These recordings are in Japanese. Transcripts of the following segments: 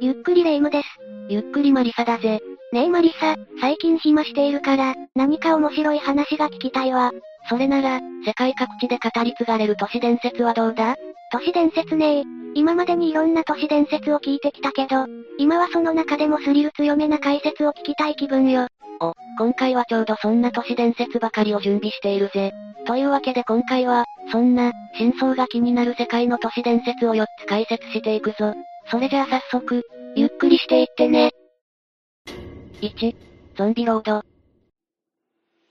ゆっくりレ夢ムです。ゆっくりマリサだぜ。ねえマリサ、最近暇しているから、何か面白い話が聞きたいわ。それなら、世界各地で語り継がれる都市伝説はどうだ？都市伝説ねえ。今までにいろんな都市伝説を聞いてきたけど、今はその中でもスリル強めな解説を聞きたい気分よ。お、今回はちょうどそんな都市伝説ばかりを準備しているぜ。というわけで今回は、そんな、真相が気になる世界の都市伝説を4つ解説していくぞ。それじゃあ早速、ゆっくりしていってね。1、ゾンビロード。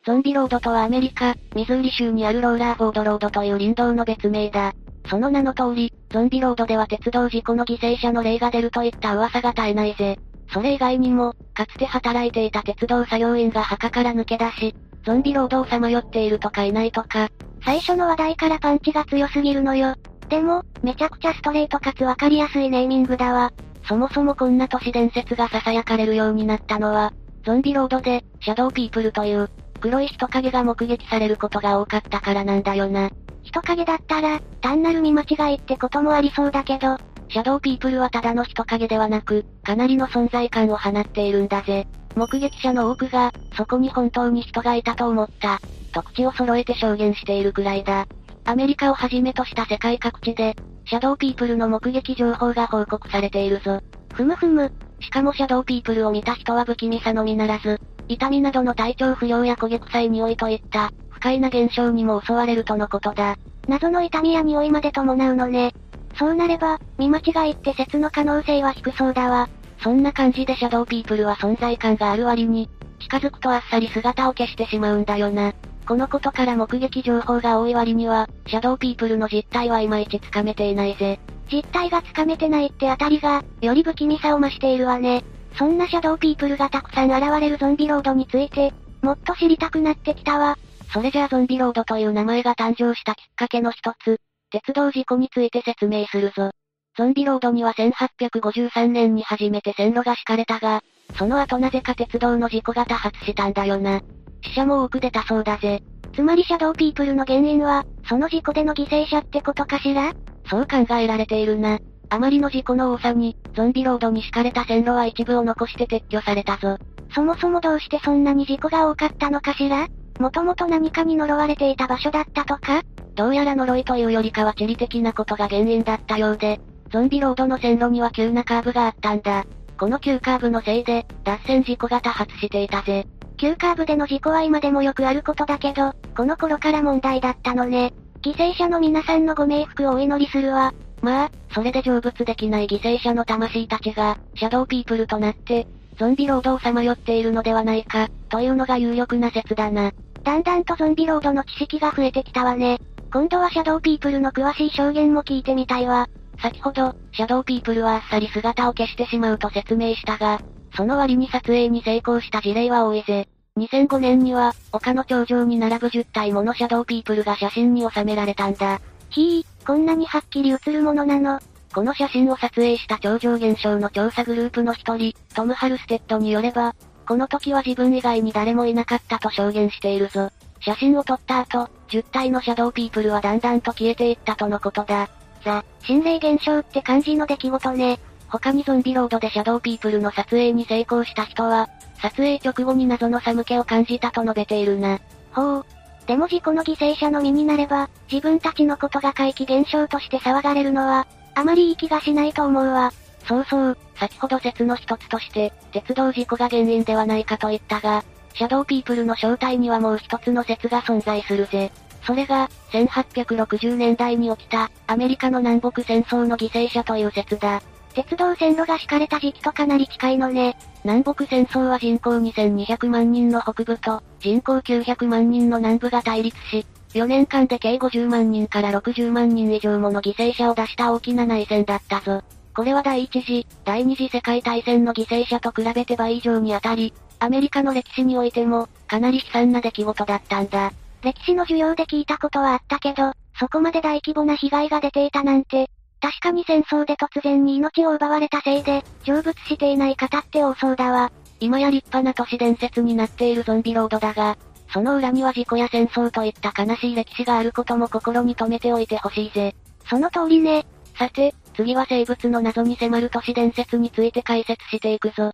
ゾンビロードとはアメリカ、ミズーリ州にあるローラーフォードロードという林道の別名だ。その名の通り、ゾンビロードでは鉄道事故の犠牲者の例が出るといった噂が絶えないぜ。それ以外にも、かつて働いていた鉄道作業員が墓から抜け出し、ゾンビロードをさまよっているとかいないとか。最初の話題からパンチが強すぎるのよ。でも、めちゃくちゃストレートかつわかりやすいネーミングだわ。そもそもこんな都市伝説が囁かれるようになったのは、ゾンビロードで、シャドウピープルという、黒い人影が目撃されることが多かったからなんだよな。人影だったら、単なる見間違いってこともありそうだけど、シャドウピープルはただの人影ではなく、かなりの存在感を放っているんだぜ。目撃者の多くが、そこに本当に人がいたと思った、と口を揃えて証言しているくらいだ。アメリカをはじめとした世界各地で、シャドウピープルの目撃情報が報告されているぞ。ふむふむ。しかもシャドウピープルを見た人は不気味さのみならず、痛みなどの体調不良や焦げ臭い匂いといった、不快な現象にも襲われるとのことだ。謎の痛みや匂いまで伴うのね。そうなれば、見間違いって説の可能性は低そうだわ。そんな感じでシャドウピープルは存在感がある割に、近づくとあっさり姿を消してしまうんだよな。このことから目撃情報が多い割には、シャドウピープルの実態はいまいちつかめていないぜ。実態がつかめてないってあたりが、より不気味さを増しているわね。そんなシャドウピープルがたくさん現れるゾンビロードについて、もっと知りたくなってきたわ。それじゃあゾンビロードという名前が誕生したきっかけの一つ、鉄道事故について説明するぞ。ゾンビロードには1853年に初めて線路が敷かれたが、その後なぜか鉄道の事故が多発したんだよな。死者も多く出たそうだぜ。つまりシャドウピープルの原因は、その事故での犠牲者ってことかしら？そう考えられているな。あまりの事故の多さに、ゾンビロードに敷かれた線路は一部を残して撤去されたぞ。そもそもどうしてそんなに事故が多かったのかしら？もともと何かに呪われていた場所だったとか？どうやら呪いというよりかは地理的なことが原因だったようで、ゾンビロードの線路には急なカーブがあったんだ。この急カーブのせいで、脱線事故が多発していたぜ。急カーブでの事故は今でもよくあることだけど、この頃から問題だったのね。犠牲者の皆さんのご冥福をお祈りするわ。まあ、それで成仏できない犠牲者の魂たちが、シャドウピープルとなって、ゾンビロードをさまよっているのではないか、というのが有力な説だな。だんだんとゾンビロードの知識が増えてきたわね。今度はシャドウピープルの詳しい証言も聞いてみたいわ。先ほど、シャドウピープルはあっさり姿を消してしまうと説明したが、その割に撮影に成功した事例は多いぜ。2005年には、丘の頂上に並ぶ10体ものシャドウピープルが写真に収められたんだ。ひー、こんなにはっきり映るものなの。この写真を撮影した超常現象の調査グループの一人、トム・ハルステッドによれば、この時は自分以外に誰もいなかったと証言しているぞ。写真を撮った後、10体のシャドウピープルはだんだんと消えていったとのことだ。ザ、心霊現象って感じの出来事ね。他にゾンビロードでシャドウピープルの撮影に成功した人は、撮影直後に謎の寒気を感じたと述べているな。ほう。でも事故の犠牲者の身になれば、自分たちのことが怪奇現象として騒がれるのは、あまりいい気がしないと思うわ。そうそう、先ほど説の一つとして、鉄道事故が原因ではないかと言ったが、シャドウピープルの正体にはもう一つの説が存在するぜ。それが、1860年代に起きた、アメリカの南北戦争の犠牲者という説だ。鉄道線路が敷かれた時期とかなり近いのね。南北戦争は人口2200万人の北部と、人口900万人の南部が対立し、4年間で計50万人から60万人以上もの犠牲者を出した大きな内戦だったぞ。これは第一次、第二次世界大戦の犠牲者と比べて倍以上に当たり、アメリカの歴史においても、かなり悲惨な出来事だったんだ。歴史の授業で聞いたことはあったけど、そこまで大規模な被害が出ていたなんて、確かに戦争で突然に命を奪われたせいで、成仏していない方って多そうだわ。今や立派な都市伝説になっているゾンビロードだが、その裏には事故や戦争といった悲しい歴史があることも心に留めておいてほしいぜ。その通りね。さて、次は生物の謎に迫る都市伝説について解説していくぞ。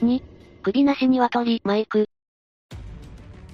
2、首なし鶏マイク。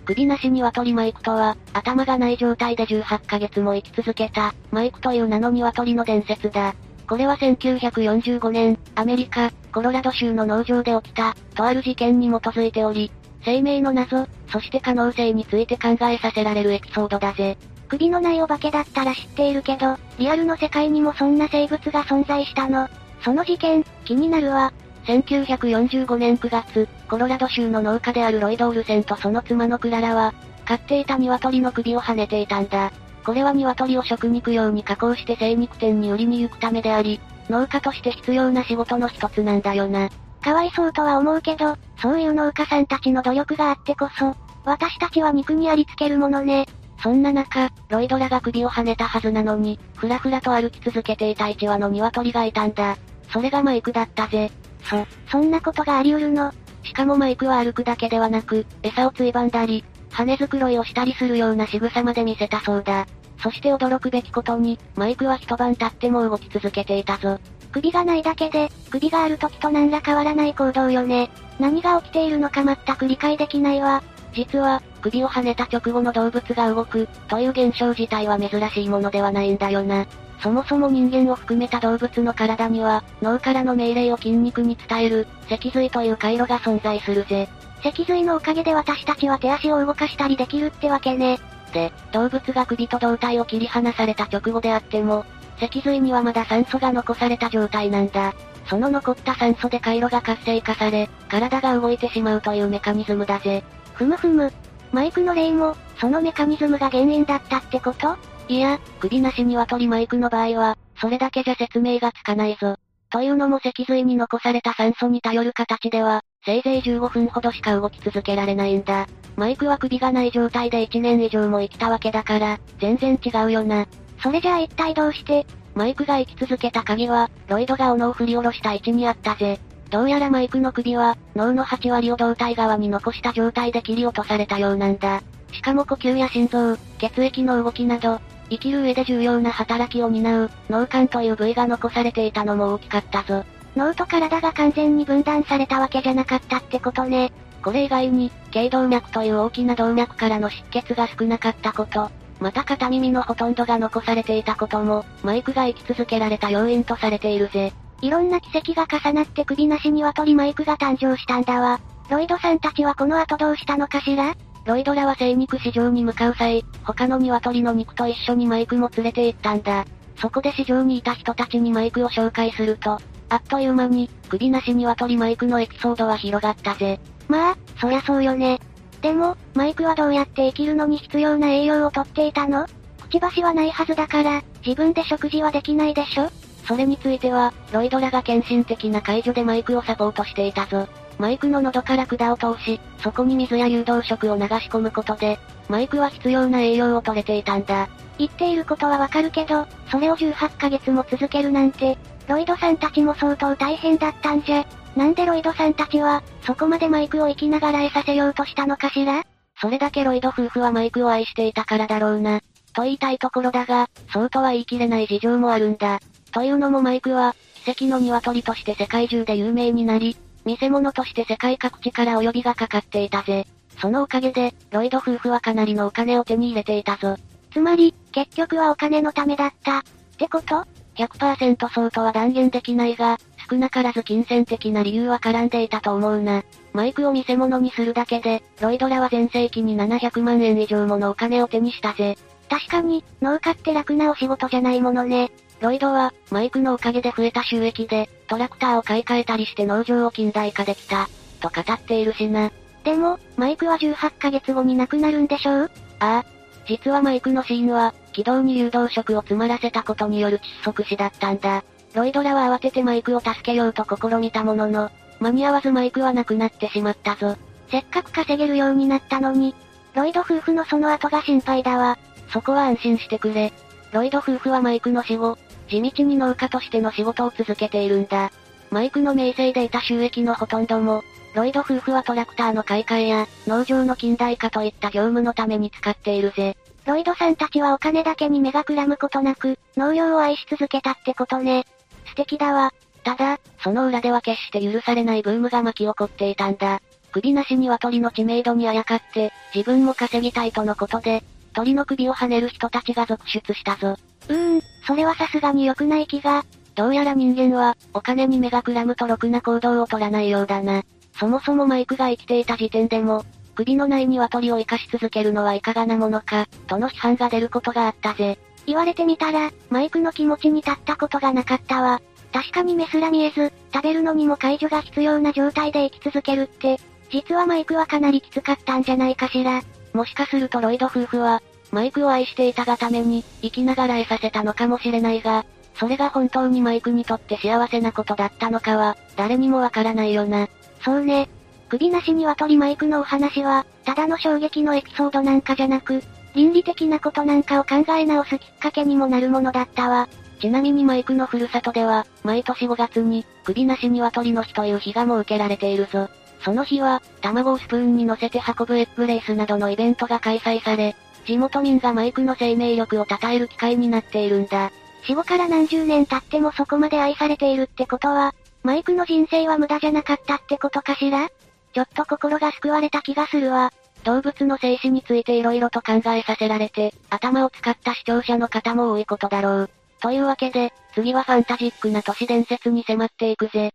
首なし鶏マイクとは、頭がない状態で18ヶ月も生き続けた、マイクという名の鶏の伝説だ。これは1945年、アメリカ、コロラド州の農場で起きた、とある事件に基づいており、生命の謎、そして可能性について考えさせられるエピソードだぜ。首のないお化けだったら知っているけど、リアルの世界にもそんな生物が存在したの。その事件、気になるわ。1945年9月、コロラド州の農家であるロイド・オルセンとその妻のクララは、飼っていた鶏の首を跳ねていたんだ。これは鶏を食肉用に加工して精肉店に売りに行くためであり、農家として必要な仕事の一つなんだよな。かわいそうとは思うけど、そういう農家さんたちの努力があってこそ、私たちは肉にありつけるものね。そんな中、ロイドラが首を跳ねたはずなのに、ふらふらと歩き続けていた一羽の鶏がいたんだ。それがマイクだったぜ。そ、そんなことがあり得るのしかもマイクは歩くだけではなく、餌をついばんだり、羽繕いをしたりするような仕草まで見せたそうだ。そして驚くべきことに、マイクは一晩経っても動き続けていたぞ。首がないだけで、首がある時と何ら変わらない行動よね。何が起きているのか全く理解できないわ。実は、首を跳ねた直後の動物が動く、という現象自体は珍しいものではないんだよな。そもそも人間を含めた動物の体には、脳からの命令を筋肉に伝える、脊髄という回路が存在するぜ。脊髄のおかげで私たちは手足を動かしたりできるってわけね。で、動物が首と胴体を切り離された直後であっても、脊髄にはまだ酸素が残された状態なんだ。その残った酸素で回路が活性化され、体が動いてしまうというメカニズムだぜ。ふむふむ。マイクの例も、そのメカニズムが原因だったってこと？いや、首なしには鳥マイクの場合は、それだけじゃ説明がつかないぞ。というのも脊髄に残された酸素に頼る形では、せいぜい15分ほどしか動き続けられないんだ。マイクは首がない状態で1年以上も生きたわけだから、全然違うよな。それじゃあ一体どうしてマイクが生き続けた鍵は、ロイドが斧を振り下ろした位置にあったぜ。どうやらマイクの首は、脳の8割を胴体側に残した状態で切り落とされたようなんだ。しかも呼吸や心臓、血液の動きなど、生きる上で重要な働きを担う、脳幹という部位が残されていたのも大きかったぞ。脳と体が完全に分断されたわけじゃなかったってことね。これ以外に、頸動脈という大きな動脈からの出血が少なかったこと、また片耳のほとんどが残されていたことも、マイクが生き続けられた要因とされているぜ。いろんな奇跡が重なって首なしには鳥マイクが誕生したんだわ。ロイドさんたちはこの後どうしたのかしら？ロイドらは精肉市場に向かう際、他の鶏の肉と一緒にマイクも連れて行ったんだ。そこで市場にいた人たちにマイクを紹介すると、あっという間に、首なし鶏マイクのエピソードは広がったぜ。まあ、そりゃそうよね。でも、マイクはどうやって生きるのに必要な栄養をとっていたの？くちばしはないはずだから、自分で食事はできないでしょ？それについては、ロイドらが献身的な解除でマイクをサポートしていたぞ。マイクの喉から管を通し、そこに水や流動食を流し込むことで、マイクは必要な栄養を取れていたんだ。言っていることはわかるけど、それを18ヶ月も続けるなんて、ロイドさんたちも相当大変だったんじゃ。なんでロイドさんたちは、そこまでマイクを生きながら得させようとしたのかしら？それだけロイド夫婦はマイクを愛していたからだろうな。と言いたいところだが、そうとは言い切れない事情もあるんだ。というのもマイクは、奇跡の鶏として世界中で有名になり、見せ物として世界各地からお呼びがかかっていたぜ。そのおかげで、ロイド夫婦はかなりのお金を手に入れていたぞ。つまり、結局はお金のためだった。ってこと ?100% そうとは断言できないが、少なからず金銭的な理由は絡んでいたと思うな。マイクを見せ物にするだけで、ロイドらは全盛期に700万円以上ものお金を手にしたぜ。確かに、農家って楽なお仕事じゃないものね。ロイドは、マイクのおかげで増えた収益で、トラクターを買い替えたりして農場を近代化できた、と語っているしな。でも、マイクは18ヶ月後に亡くなるんでしょう？ああ。実はマイクの死因は、軌道に誘導食を詰まらせたことによる窒息死だったんだ。ロイドらは慌ててマイクを助けようと試みたものの、間に合わずマイクは亡くなってしまったぞ。せっかく稼げるようになったのに、ロイド夫婦のその後が心配だわ。そこは安心してくれ。ロイド夫婦はマイクの死後、地道に農家としての仕事を続けているんだ。マイクの名声で得た収益のほとんども、ロイド夫婦はトラクターの買い替えや、農場の近代化といった業務のために使っているぜ。ロイドさんたちはお金だけに目がくらむことなく、農業を愛し続けたってことね。素敵だわ。ただ、その裏では決して許されないブームが巻き起こっていたんだ。首なし鶏の知名度にあやかって、自分も稼ぎたいとのことで、鳥の首を跳ねる人たちが続出したぞ。うーん、それはさすがに良くない気が。どうやら人間は、お金に目がくらむとろくな行動を取らないようだな。そもそもマイクが生きていた時点でも、首のない鶏を生かし続けるのはいかがなものか、との批判が出ることがあったぜ。言われてみたら、マイクの気持ちに立ったことがなかったわ。確かに目すら見えず、食べるのにも介助が必要な状態で生き続けるって、実はマイクはかなりきつかったんじゃないかしら。もしかするとロイド夫婦は、マイクを愛していたがために、生きながらえさせたのかもしれないが、それが本当にマイクにとって幸せなことだったのかは、誰にもわからないよな。そうね。首なしには鳥マイクのお話は、ただの衝撃のエピソードなんかじゃなく、倫理的なことなんかを考え直すきっかけにもなるものだったわ。ちなみにマイクのふるさとでは、毎年5月に、首なし鶏の日という日が設けられているぞ。その日は、卵をスプーンに乗せて運ぶエッグレースなどのイベントが開催され、地元民がマイクの生命力を称える機会になっているんだ。死後から何十年経ってもそこまで愛されているってことは、マイクの人生は無駄じゃなかったってことかしら？ちょっと心が救われた気がするわ。動物の生死について色々と考えさせられて、頭を使った視聴者の方も多いことだろう。というわけで、次はファンタジックな都市伝説に迫っていくぜ。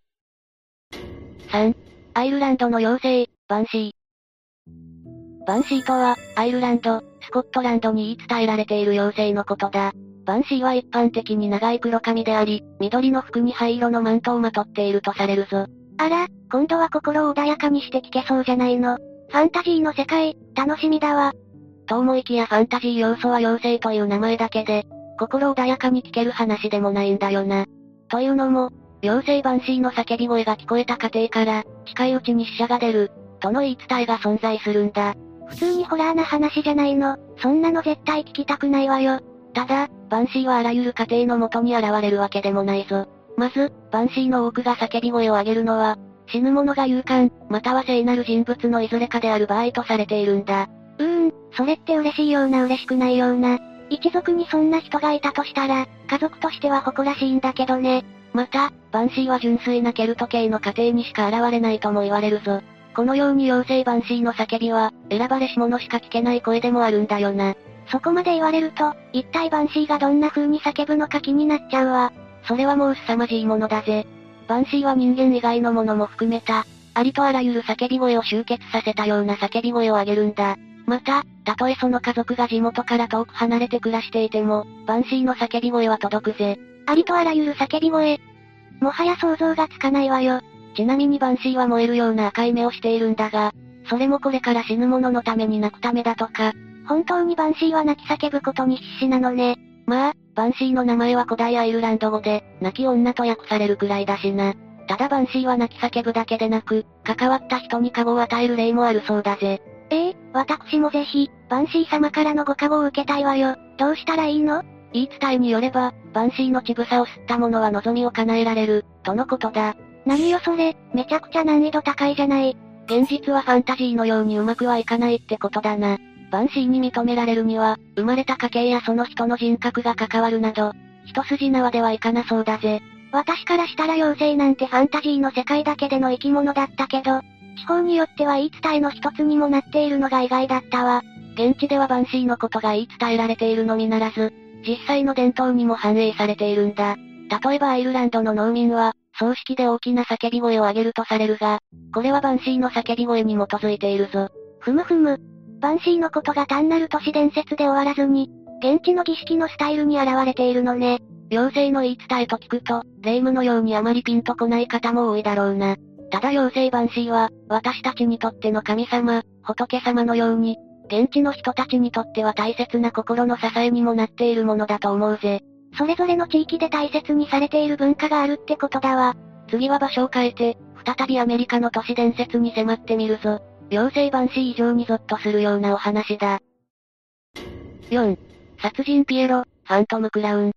3. アイルランドの妖精、バンシー。バンシーとは、アイルランド、スコットランドに言い伝えられている妖精のことだ。バンシーは一般的に長い黒髪であり、緑の服に灰色のマントをまとっているとされるぞ。あら、今度は心を穏やかにして聞けそうじゃないの。ファンタジーの世界、楽しみだわ。と思いきやファンタジー要素は妖精という名前だけで、心穏やかに聞ける話でもないんだよな。というのも、妖精バンシーの叫び声が聞こえた家庭から、近いうちに死者が出る、との言い伝えが存在するんだ。普通にホラーな話じゃないの。そんなの絶対聞きたくないわよ。ただ、バンシーはあらゆる家庭の元に現れるわけでもないぞ。まず、バンシーの多くが叫び声を上げるのは、死ぬ者が勇敢、または聖なる人物のいずれかである場合とされているんだ。うーん、それって嬉しいような嬉しくないような。一族にそんな人がいたとしたら、家族としては誇らしいんだけどね。また、バンシーは純粋なケルト系の家庭にしか現れないとも言われるぞ。このように妖精バンシーの叫びは、選ばれし者しか聞けない声でもあるんだよな。そこまで言われると、一体バンシーがどんな風に叫ぶのか気になっちゃうわ。それはもう凄まじいものだぜ。バンシーは人間以外のものも含めた、ありとあらゆる叫び声を集結させたような叫び声を上げるんだ。また、たとえその家族が地元から遠く離れて暮らしていても、バンシーの叫び声は届くぜ。ありとあらゆる叫び声。もはや想像がつかないわよ。ちなみにバンシーは燃えるような赤い目をしているんだが、それもこれから死ぬ者のために泣くためだとか。本当にバンシーは泣き叫ぶことに必死なのね。まあ、バンシーの名前は古代アイルランド語で、泣き女と訳されるくらいだしな。ただバンシーは泣き叫ぶだけでなく、関わった人に加護を与える例もあるそうだぜ。ええ私もぜひ、バンシー様からのご加護を受けたいわよ。どうしたらいいの？言い伝えによれば、バンシーの乳房を吸った者は望みを叶えられる、とのことだ。何よそれ、めちゃくちゃ難易度高いじゃない。現実はファンタジーのようにうまくはいかないってことだな。バンシーに認められるには、生まれた家系やその人の人格が関わるなど、一筋縄ではいかなそうだぜ。私からしたら妖精なんてファンタジーの世界だけでの生き物だったけど、地方によっては言い伝えの一つにもなっているのが意外だったわ。現地ではバンシーのことが言い伝えられているのみならず、実際の伝統にも反映されているんだ。例えばアイルランドの農民は、葬式で大きな叫び声を上げるとされるが、これはバンシーの叫び声に基づいているぞ。ふむふむ。バンシーのことが単なる都市伝説で終わらずに、現地の儀式のスタイルに現れているのね。妖精の言い伝えと聞くと、霊夢のようにあまりピンとこない方も多いだろうな。ただ妖精バンシーは、私たちにとっての神様、仏様のように、現地の人たちにとっては大切な心の支えにもなっているものだと思うぜ。それぞれの地域で大切にされている文化があるってことだわ。次は場所を変えて、再びアメリカの都市伝説に迫ってみるぞ。妖精バンシー以上にゾッとするようなお話だ。4. 殺人ピエロ、ファントムクラウン。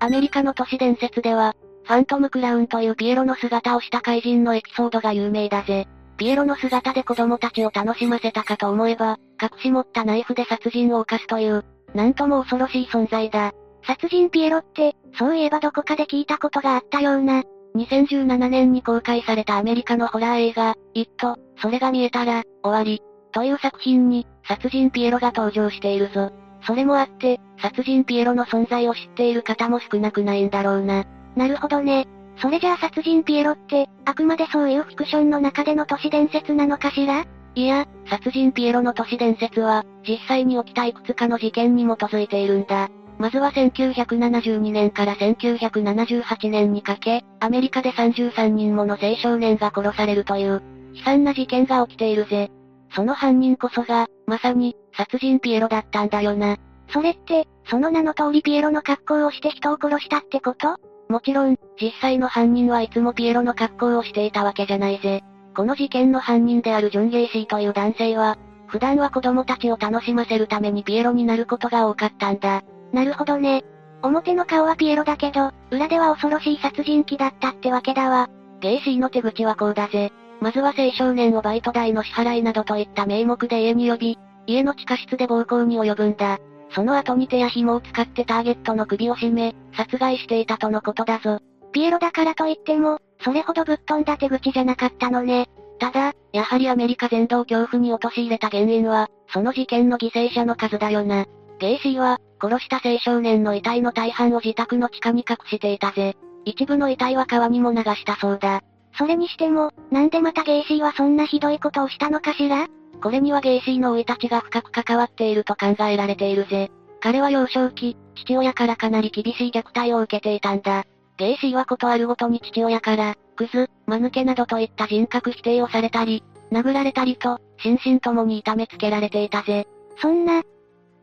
アメリカの都市伝説では、ファントムクラウンというピエロの姿をした怪人のエピソードが有名だぜ。ピエロの姿で子供たちを楽しませたかと思えば、隠し持ったナイフで殺人を犯すという、なんとも恐ろしい存在だ。殺人ピエロって、そういえばどこかで聞いたことがあったような。2017年に公開されたアメリカのホラー映画、イット、それが見えたら、終わり。という作品に、殺人ピエロが登場しているぞ。それもあって、殺人ピエロの存在を知っている方も少なくないんだろうな。なるほどね。それじゃあ殺人ピエロって、あくまでそういうフィクションの中での都市伝説なのかしら？いや、殺人ピエロの都市伝説は、実際に起きたいくつかの事件に基づいているんだ。まずは1972年から1978年にかけ、アメリカで33人もの青少年が殺されるという、悲惨な事件が起きているぜ。その犯人こそが、まさに、殺人ピエロだったんだよな。それって、その名の通りピエロの格好をして人を殺したってこと？もちろん、実際の犯人はいつもピエロの格好をしていたわけじゃないぜ。この事件の犯人であるジョン・ゲイシーという男性は、普段は子供たちを楽しませるためにピエロになることが多かったんだ。なるほどね。表の顔はピエロだけど、裏では恐ろしい殺人鬼だったってわけだわ。ゲイシーの手口はこうだぜ。まずは青少年をバイト代の支払いなどといった名目で家に呼び、家の地下室で暴行に及ぶんだ。その後に手や紐を使ってターゲットの首を絞め、殺害していたとのことだぞ。ピエロだからといっても、それほどぶっ飛んだ手口じゃなかったのね。ただ、やはりアメリカ全土を恐怖に陥れた原因は、その事件の犠牲者の数だよな。ゲイシーは、殺した青少年の遺体の大半を自宅の地下に隠していたぜ。一部の遺体は川にも流したそうだ。それにしても、なんでまたゲイシーはそんなひどいことをしたのかしら？これにはゲイシーの生い立ちが深く関わっていると考えられているぜ。彼は幼少期、父親からかなり厳しい虐待を受けていたんだ。ゲイシーはことあるごとに父親から、クズ、間抜けなどといった人格否定をされたり、殴られたりと、心身ともに痛めつけられていたぜ。そんな、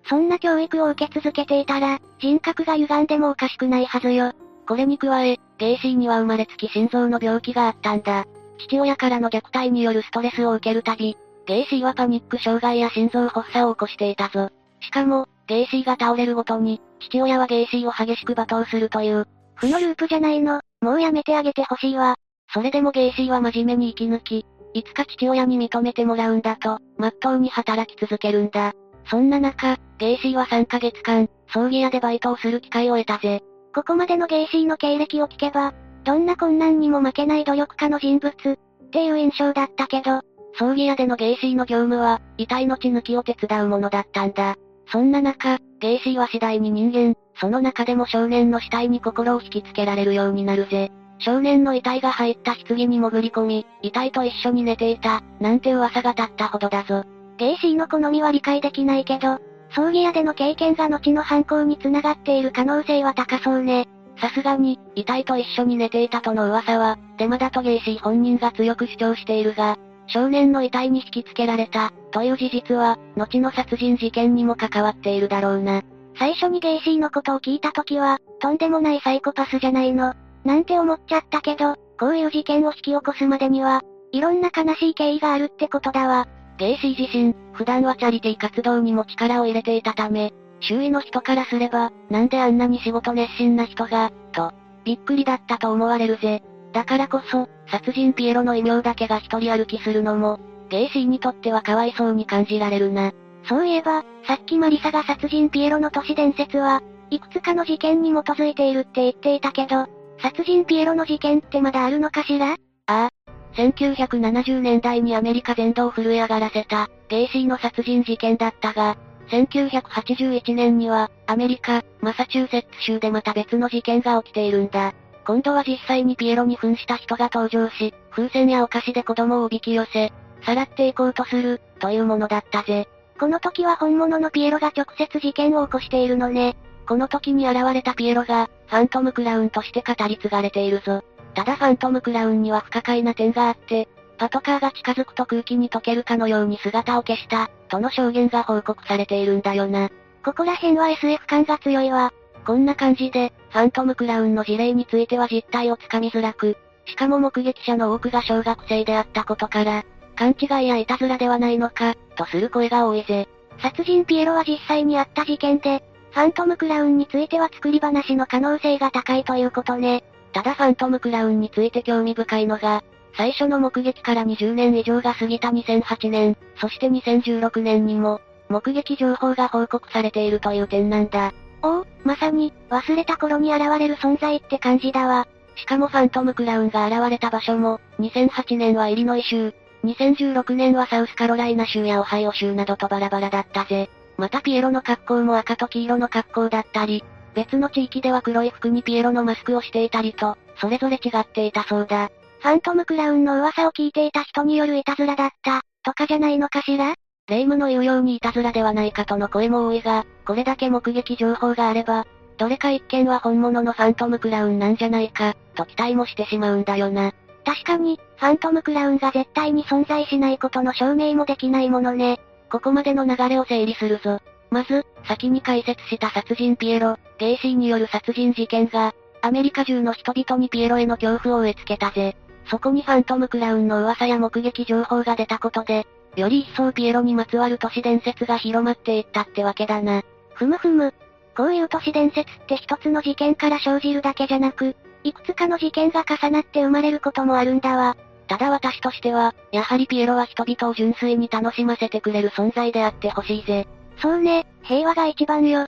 そんな教育を受け続けていたら、人格が歪んでもおかしくないはずよ。これに加え、ゲイシーには生まれつき心臓の病気があったんだ。父親からの虐待によるストレスを受けるたび、ゲイシーはパニック障害や心臓発作を起こしていたぞ。しかも、ゲイシーが倒れるごとに、父親はゲイシーを激しく罵倒するという。負のループじゃないの、もうやめてあげてほしいわ。それでもゲイシーは真面目に生き抜き、いつか父親に認めてもらうんだと、真っ当に働き続けるんだ。そんな中、ゲイシーは3ヶ月間、葬儀屋でバイトをする機会を得たぜ。ここまでのゲイシーの経歴を聞けば、どんな困難にも負けない努力家の人物、っていう印象だったけど、葬儀屋でのゲイシーの業務は、遺体の血抜きを手伝うものだったんだ。そんな中、ゲイシーは次第に人間、その中でも少年の死体に心を引きつけられるようになるぜ。少年の遺体が入った棺に潜り込み、遺体と一緒に寝ていた、なんて噂が立ったほどだぞ。ゲイシーの好みは理解できないけど、葬儀屋での経験が後の犯行に繋がっている可能性は高そうね。さすがに、遺体と一緒に寝ていたとの噂は、デマだとゲイシー本人が強く主張しているが、少年の遺体に引き付けられた、という事実は、後の殺人事件にも関わっているだろうな。最初にゲイシーのことを聞いた時は、とんでもないサイコパスじゃないの。なんて思っちゃったけど、こういう事件を引き起こすまでには、いろんな悲しい経緯があるってことだわ。ゲイシー自身、普段はチャリティー活動にも力を入れていたため、周囲の人からすれば、なんであんなに仕事熱心な人が、と、びっくりだったと思われるぜ。だからこそ、殺人ピエロの異名だけが一人歩きするのも、ゲイシーにとってはかわいそうに感じられるな。そういえば、さっきマリサが殺人ピエロの都市伝説は、いくつかの事件に基づいているって言っていたけど、殺人ピエロの事件ってまだあるのかしら？ああ。1970年代にアメリカ全土を震え上がらせた、ゲイシーの殺人事件だったが、1981年には、アメリカ、マサチューセッツ州でまた別の事件が起きているんだ。今度は実際にピエロに扮した人が登場し、風船やお菓子で子供をおびき寄せ、さらっていこうとする、というものだったぜ。この時は本物のピエロが直接事件を起こしているのね。この時に現れたピエロが、ファントムクラウンとして語り継がれているぞ。ただファントムクラウンには不可解な点があって、パトカーが近づくと空気に溶けるかのように姿を消した、との証言が報告されているんだよな。ここら辺は SF 感が強いわ。こんな感じで、ファントムクラウンの事例については実態をつかみづらく、しかも目撃者の多くが小学生であったことから、勘違いやいたずらではないのか、とする声が多いぜ。殺人ピエロは実際にあった事件で、ファントムクラウンについては作り話の可能性が高いということね。ただファントムクラウンについて興味深いのが、最初の目撃から20年以上が過ぎた2008年、そして2016年にも、目撃情報が報告されているという点なんだ。おお、まさに、忘れた頃に現れる存在って感じだわ。しかもファントムクラウンが現れた場所も、2008年はイリノイ州、2016年はサウスカロライナ州やオハイオ州などとバラバラだったぜ。またピエロの格好も赤と黄色の格好だったり、別の地域では黒い服にピエロのマスクをしていたりと、それぞれ違っていたそうだ。ファントムクラウンの噂を聞いていた人によるいたずらだった、とかじゃないのかしら？霊夢の言うようにいたずらではないかとの声も多いが、これだけ目撃情報があれば、どれか一件は本物のファントムクラウンなんじゃないか、と期待もしてしまうんだよな。確かに、ファントムクラウンが絶対に存在しないことの証明もできないものね。ここまでの流れを整理するぞ。まず、先に解説した殺人ピエロ、ゲイシーによる殺人事件が、アメリカ中の人々にピエロへの恐怖を植え付けたぜ。そこにファントムクラウンの噂や目撃情報が出たことで、より一層ピエロにまつわる都市伝説が広まっていったってわけだな。ふむふむ。こういう都市伝説って一つの事件から生じるだけじゃなく、いくつかの事件が重なって生まれることもあるんだわ。ただ私としては、やはりピエロは人々を純粋に楽しませてくれる存在であってほしいぜ。そうね、平和が一番よ。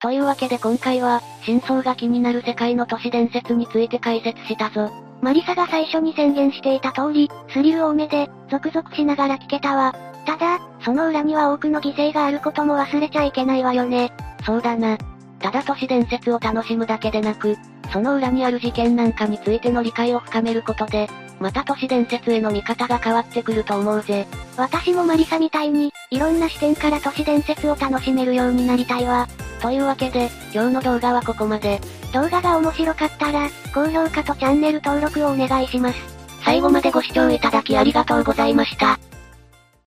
というわけで今回は、真相が気になる世界の都市伝説について解説したぞ。マリサが最初に宣言していた通り、スリル多めで、ゾクゾクしながら聞けたわ。ただ、その裏には多くの犠牲があることも忘れちゃいけないわよね。そうだな。ただ都市伝説を楽しむだけでなく、その裏にある事件なんかについての理解を深めることで、また都市伝説への見方が変わってくると思うぜ。私もマリサみたいに、いろんな視点から都市伝説を楽しめるようになりたいわ。というわけで、今日の動画はここまで。動画が面白かったら、高評価とチャンネル登録をお願いします。最後までご視聴いただきありがとうございました。